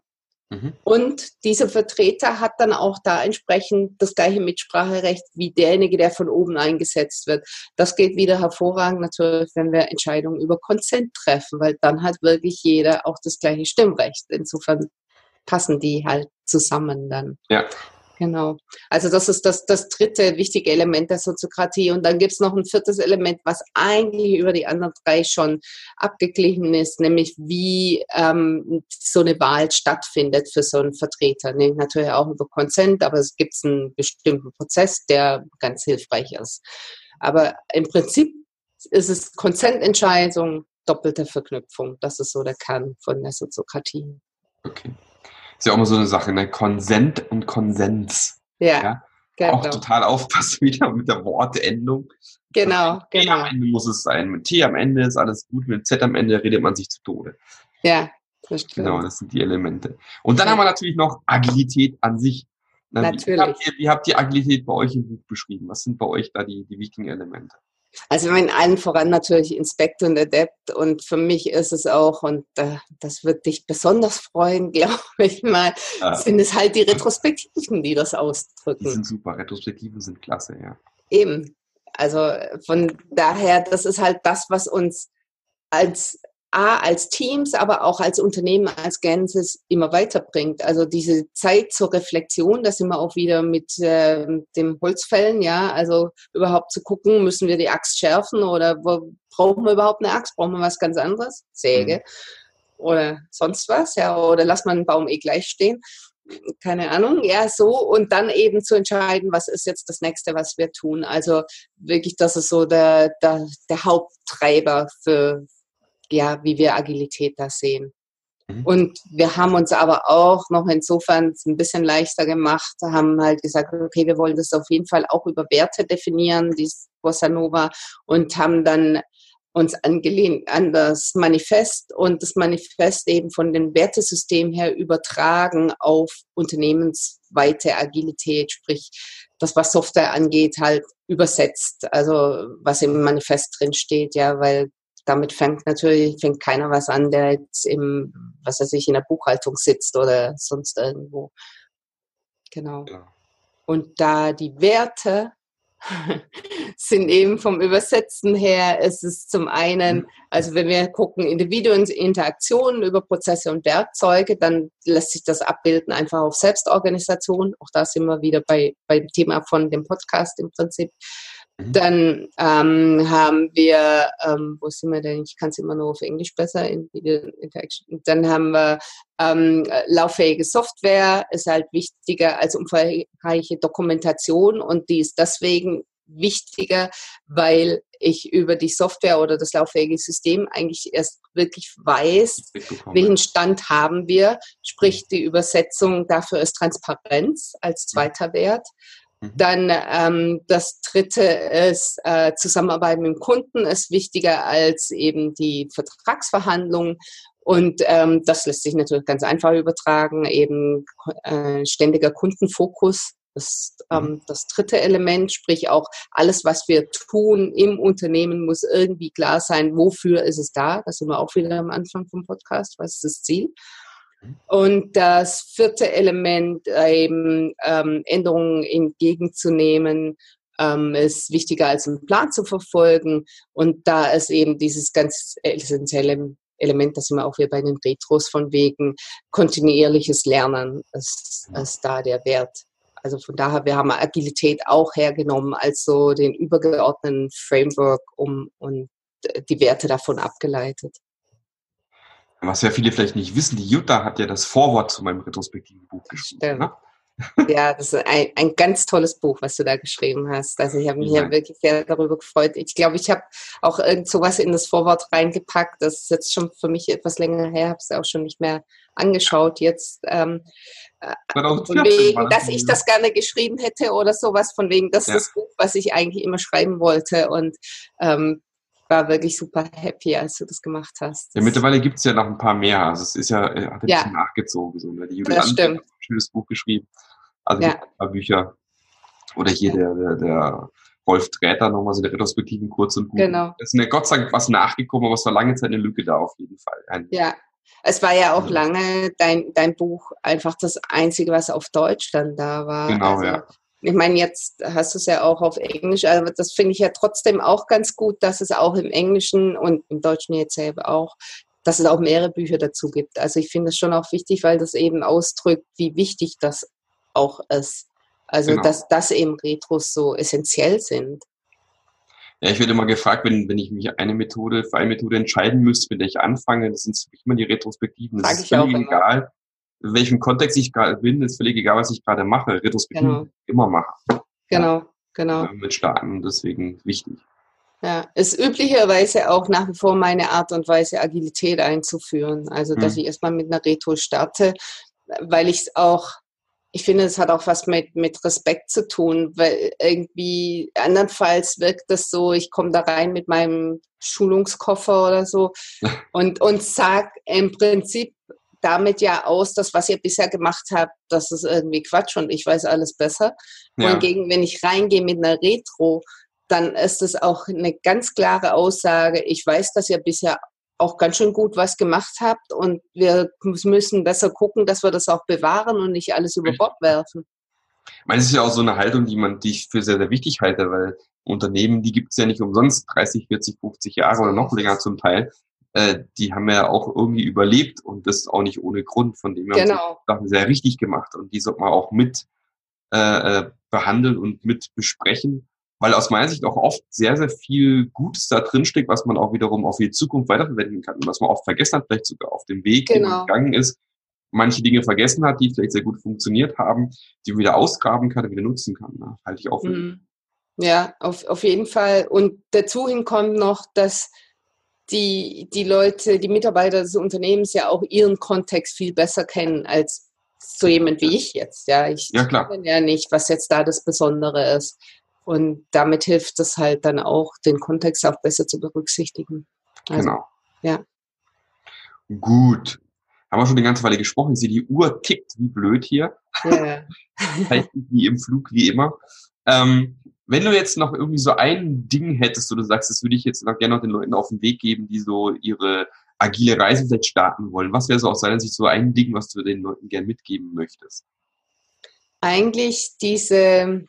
Mhm. Und dieser Vertreter hat dann auch da entsprechend das gleiche Mitspracherecht wie derjenige, der von oben eingesetzt wird. Das geht wieder hervorragend natürlich, wenn wir Entscheidungen über Konsent treffen, weil dann hat wirklich jeder auch das gleiche Stimmrecht. Insofern passen die halt zusammen dann. Ja. Genau. Also das ist das, das dritte wichtige Element der Soziokratie. Und dann gibt es noch ein viertes Element, was eigentlich über die anderen drei schon abgeglichen ist, nämlich wie ähm, so eine Wahl stattfindet für so einen Vertreter. Ne? Natürlich auch über Consent, aber es gibt einen bestimmten Prozess, der ganz hilfreich ist. Aber im Prinzip ist es Konsententscheidung, doppelte Verknüpfung. Das ist so der Kern von der Soziokratie. Okay. Ist ja auch immer so eine Sache, ne? Konsent und Konsens. Ja. ja? Genau. Auch total aufpassen wieder mit der Wortendung. Genau, T genau. Am Ende muss es sein. Mit T am Ende ist alles gut, mit Z am Ende redet man sich zu Tode. Ja, das stimmt. Genau, das sind die Elemente. Und dann ja. haben wir natürlich noch Agilität an sich. Na, natürlich. Wie habt, ihr, wie habt ihr Agilität bei euch im Buch beschrieben? Was sind bei euch da die, die wichtigen Elemente? Also in allen voran natürlich Inspect und Adept und für mich ist es auch, und äh, das wird dich besonders freuen, glaube ich mal, ja. sind es halt die Retrospektiven, die das ausdrücken. Die sind super, Retrospektiven sind klasse, ja. Eben, also von daher, das ist halt das, was uns als A, als Teams, aber auch als Unternehmen, als Ganzes immer weiterbringt. Also diese Zeit zur Reflexion, da sind wir auch wieder mit äh, dem Holzfällen, ja, also überhaupt zu gucken, müssen wir die Axt schärfen oder wo, brauchen wir überhaupt eine Axt, brauchen wir was ganz anderes, Säge. Mhm. oder sonst was, ja, oder lass man einen Baum eh gleich stehen. Keine Ahnung, ja, so. Und dann eben zu entscheiden, was ist jetzt das nächste, was wir tun. Also wirklich, das ist so der, der, der Haupttreiber für, ja, wie wir Agilität da sehen. Mhm. Und wir haben uns aber auch noch insofern ein bisschen leichter gemacht, haben halt gesagt, okay, wir wollen das auf jeden Fall auch über Werte definieren, die Bossa Nova, und haben dann uns angelehnt an das Manifest und das Manifest eben von dem Wertesystem her übertragen auf unternehmensweite Agilität, sprich das, was Software angeht, halt übersetzt, also was im Manifest drin steht, ja, weil damit fängt natürlich fängt keiner was an, der jetzt im, was weiß ich, in der Buchhaltung sitzt oder sonst irgendwo. Genau. Ja. Und da die Werte sind eben vom Übersetzen her, ist es zum einen, mhm. also wenn wir gucken, Individuen, Interaktionen über Prozesse und Werkzeuge, dann lässt sich das abbilden einfach auf Selbstorganisation. Auch da sind wir wieder bei, beim Thema von dem Podcast im Prinzip. Mhm. Dann ähm, haben wir, ähm, wo sind wir denn? Ich kann es immer nur auf Englisch besser in Interaction. Dann haben wir ähm, lauffähige Software, ist halt wichtiger als umfangreiche Dokumentation und die ist deswegen wichtiger, weil ich über die Software oder das lauffähige System eigentlich erst wirklich weiß, welchen Stand haben wir. Sprich, die Übersetzung dafür ist Transparenz als zweiter Wert. Mhm. Dann ähm, das dritte ist, äh, Zusammenarbeit mit dem Kunden ist wichtiger als eben die Vertragsverhandlungen. Und ähm, das lässt sich natürlich ganz einfach übertragen, eben äh, ständiger Kundenfokus. Das, ähm, mhm. das dritte Element, sprich auch alles, was wir tun im Unternehmen, muss irgendwie klar sein, wofür ist es da. Da sind wir auch wieder am Anfang vom Podcast, was ist das Ziel. Und das vierte Element, eben ähm, Änderungen entgegenzunehmen, ähm, ist wichtiger als einen Plan zu verfolgen. Und da ist eben dieses ganz essentielle Element, das immer auch wieder bei den Retros von wegen kontinuierliches Lernen ist, ist da der Wert. Also von daher, wir haben Agilität auch hergenommen als so den übergeordneten Framework um und die Werte davon abgeleitet. Was ja viele vielleicht nicht wissen, die Jutta hat ja das Vorwort zu meinem retrospektiven Buch geschrieben. Ne? Ja, das ist ein, ein ganz tolles Buch, was du da geschrieben hast. Also ich habe mich ja wirklich sehr darüber gefreut. Ich glaube, ich habe auch irgend sowas in das Vorwort reingepackt. Das ist jetzt schon für mich etwas länger her, habe es auch schon nicht mehr angeschaut jetzt. Ähm, äh, von wegen, dass ich das gerne geschrieben hätte oder sowas, von wegen, das ja. ist das Buch, was ich eigentlich immer schreiben wollte. Und ähm, war wirklich super happy, als du das gemacht hast. Ja, mittlerweile gibt es ja noch ein paar mehr. Also es ist ja, äh, hat ein ja. bisschen nachgezogen. So, ne? Die stimmt. hat ein schönes Buch geschrieben. Also ja. ein paar Bücher. Oder hier ja. der, der, der Wolf Träter nochmal so eine Retrospektiven kurz und gut. Genau. Es ist mir Gott sei Dank was nachgekommen, aber es war lange Zeit eine Lücke da auf jeden Fall. Ein ja. Es war ja auch lange dein, dein Buch einfach das Einzige, was auf Deutsch dann da war. Genau, also, ja. Ich meine, jetzt hast du es ja auch auf Englisch, aber das finde ich ja trotzdem auch ganz gut, dass es auch im Englischen und im Deutschen jetzt selber auch, dass es auch mehrere Bücher dazu gibt. Also ich finde es schon auch wichtig, weil das eben ausdrückt, wie wichtig das auch ist. Also genau. dass, dass eben Retros so essentiell sind. Ja, ich werde immer gefragt, wenn, wenn ich mich eine Methode für eine Methode entscheiden müsste, mit der ich anfange, das sind immer die Retrospektiven. Das Sag ist völlig egal, in welchem Kontext ich gerade bin, ist völlig egal, was ich gerade mache. Retrospektiven genau. immer machen. Genau, genau. Mit starten, deswegen wichtig. Ja, ist üblicherweise auch nach wie vor meine Art und Weise, Agilität einzuführen. Also, dass hm. ich erstmal mit einer Retro starte, weil ich es auch ich finde, es hat auch was mit, mit Respekt zu tun, weil irgendwie andernfalls wirkt das so, ich komme da rein mit meinem Schulungskoffer oder so und, und sag im Prinzip damit ja aus, das, was ihr bisher gemacht habt, das ist irgendwie Quatsch und ich weiß alles besser. Ja. Wohingegen, wenn ich reingehe mit einer Retro, dann ist es auch eine ganz klare Aussage, ich weiß, dass ihr bisher auch ganz schön gut was gemacht habt und wir müssen besser gucken, dass wir das auch bewahren und nicht alles über Bord werfen. Ich meine, es ist ja auch so eine Haltung, die man, die ich für sehr, sehr wichtig halte, weil Unternehmen, die gibt es ja nicht umsonst 30, 40, 50 Jahre oder noch länger zum Teil. Äh, die haben ja auch irgendwie überlebt und das auch nicht ohne Grund, von dem her genau. Sachen sehr richtig gemacht und die sollte man auch mit äh, äh behandeln und mit besprechen weil aus meiner Sicht auch oft sehr, sehr viel Gutes da drin steckt, was man auch wiederum auf die Zukunft weiterverwenden kann und was man oft vergessen hat, vielleicht sogar auf dem Weg, genau. den man gegangen ist, manche Dinge vergessen hat, die vielleicht sehr gut funktioniert haben, die man wieder ausgraben kann und wieder nutzen kann. Ne? Halte ich auch für. Mhm. Ja, auf, auf jeden Fall. Und dazu hin kommt noch, dass die, die Leute, die Mitarbeiter des Unternehmens ja auch ihren Kontext viel besser kennen als so jemand wie ich jetzt. Ja, ich ja, klar. ja nicht, was jetzt da das Besondere ist. Und damit hilft es halt dann auch, den Kontext auch besser zu berücksichtigen. Also, genau. Ja. Gut. Haben wir schon die ganze Weile gesprochen. Ich sehe, die Uhr tickt wie blöd hier. Ja. wie im Flug, wie immer. Ähm, wenn du jetzt noch irgendwie so ein Ding hättest, wo du sagst, das würde ich jetzt noch gerne noch den Leuten auf den Weg geben, die so ihre agile Reise vielleicht starten wollen. Was wäre so aus deiner Sicht so ein Ding, was du den Leuten gerne mitgeben möchtest? Eigentlich diese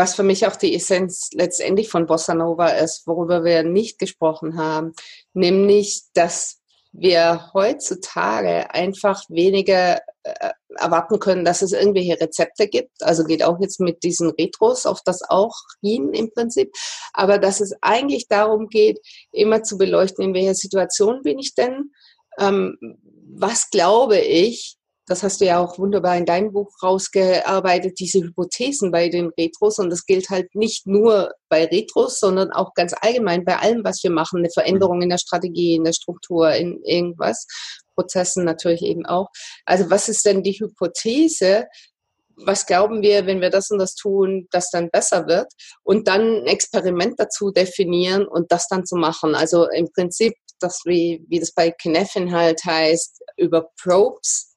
was für mich auch die Essenz letztendlich von Bossa Nova ist, worüber wir nicht gesprochen haben, nämlich, dass wir heutzutage einfach weniger erwarten können, dass es irgendwelche Rezepte gibt. Also geht auch jetzt mit diesen Retros auf das auch hin im Prinzip. Aber dass es eigentlich darum geht, immer zu beleuchten, in welcher Situation bin ich denn? Ähm, was glaube ich? das hast du ja auch wunderbar in deinem Buch rausgearbeitet, diese Hypothesen bei den Retros. Und das gilt halt nicht nur bei Retros, sondern auch ganz allgemein bei allem, was wir machen. Eine Veränderung in der Strategie, in der Struktur, in irgendwas. Prozessen natürlich eben auch. Also was ist denn die Hypothese, was glauben wir, wenn wir das und das tun, das dann besser wird und dann ein Experiment dazu definieren und das dann zu machen. Also im Prinzip, das wie, wie das bei Kinefin halt heißt, über Probes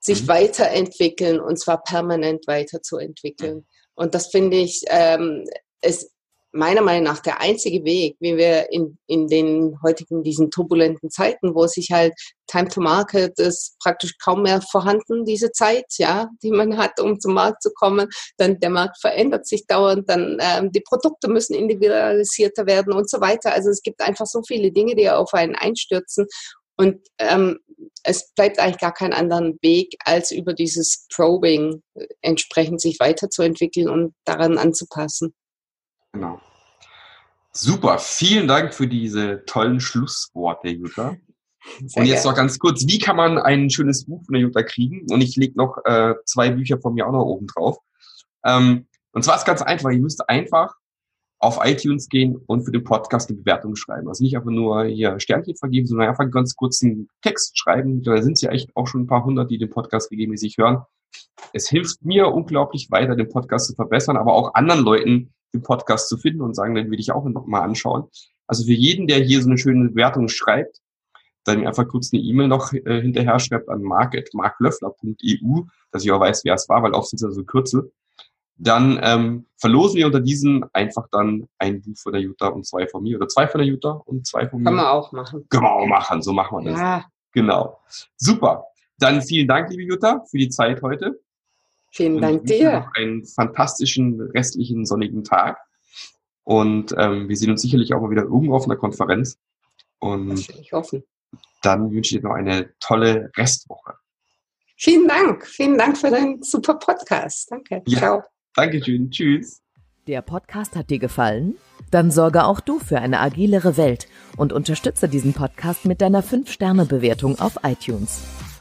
sich mhm. weiterentwickeln und zwar permanent weiterzuentwickeln. Und das finde ich, ähm, ist meiner Meinung nach der einzige Weg, wie wir in, in den heutigen, diesen turbulenten Zeiten, wo sich halt Time to Market ist praktisch kaum mehr vorhanden, diese Zeit, ja, die man hat, um zum Markt zu kommen. Dann der Markt verändert sich dauernd, dann ähm, die Produkte müssen individualisierter werden und so weiter. Also es gibt einfach so viele Dinge, die auf einen einstürzen. Und ähm, es bleibt eigentlich gar keinen anderen Weg, als über dieses Probing äh, entsprechend sich weiterzuentwickeln und daran anzupassen. Genau. Super, vielen Dank für diese tollen Schlussworte, Jutta. Sehr und jetzt gerne. noch ganz kurz, wie kann man ein schönes Buch von der Jutta kriegen? Und ich lege noch äh, zwei Bücher von mir auch noch oben drauf. Ähm, und zwar ist ganz einfach, ihr müsst einfach auf iTunes gehen und für den Podcast eine Bewertung schreiben. Also nicht einfach nur hier Sternchen vergeben, sondern einfach einen ganz kurzen Text schreiben. Da sind es ja echt auch schon ein paar hundert, die den Podcast regelmäßig hören. Es hilft mir unglaublich weiter, den Podcast zu verbessern, aber auch anderen Leuten den Podcast zu finden und sagen, dann will ich auch noch mal anschauen. Also für jeden, der hier so eine schöne Bewertung schreibt, dann einfach kurz eine E-Mail noch äh, hinterher schreibt an mark.marklöffler.eu, dass ich auch weiß, wer es war, weil oft sind es ja so Kürzel dann ähm, verlosen wir unter diesen einfach dann ein Buch von der Jutta und zwei von mir oder zwei von der Jutta und zwei von mir. Kann man auch machen. Können wir auch machen, so machen wir das. Ja. Genau. Super. Dann vielen Dank, liebe Jutta, für die Zeit heute. Vielen Dank dir. Noch einen fantastischen restlichen sonnigen Tag. Und ähm, wir sehen uns sicherlich auch mal wieder irgendwo auf einer Konferenz. Und ich hoffen. dann wünsche ich dir noch eine tolle Restwoche. Vielen Dank. Vielen Dank für deinen super Podcast. Danke. Ja, Ciao. Dankeschön. Tschüss. Der Podcast hat dir gefallen? Dann sorge auch du für eine agilere Welt und unterstütze diesen Podcast mit deiner 5-Sterne-Bewertung auf iTunes.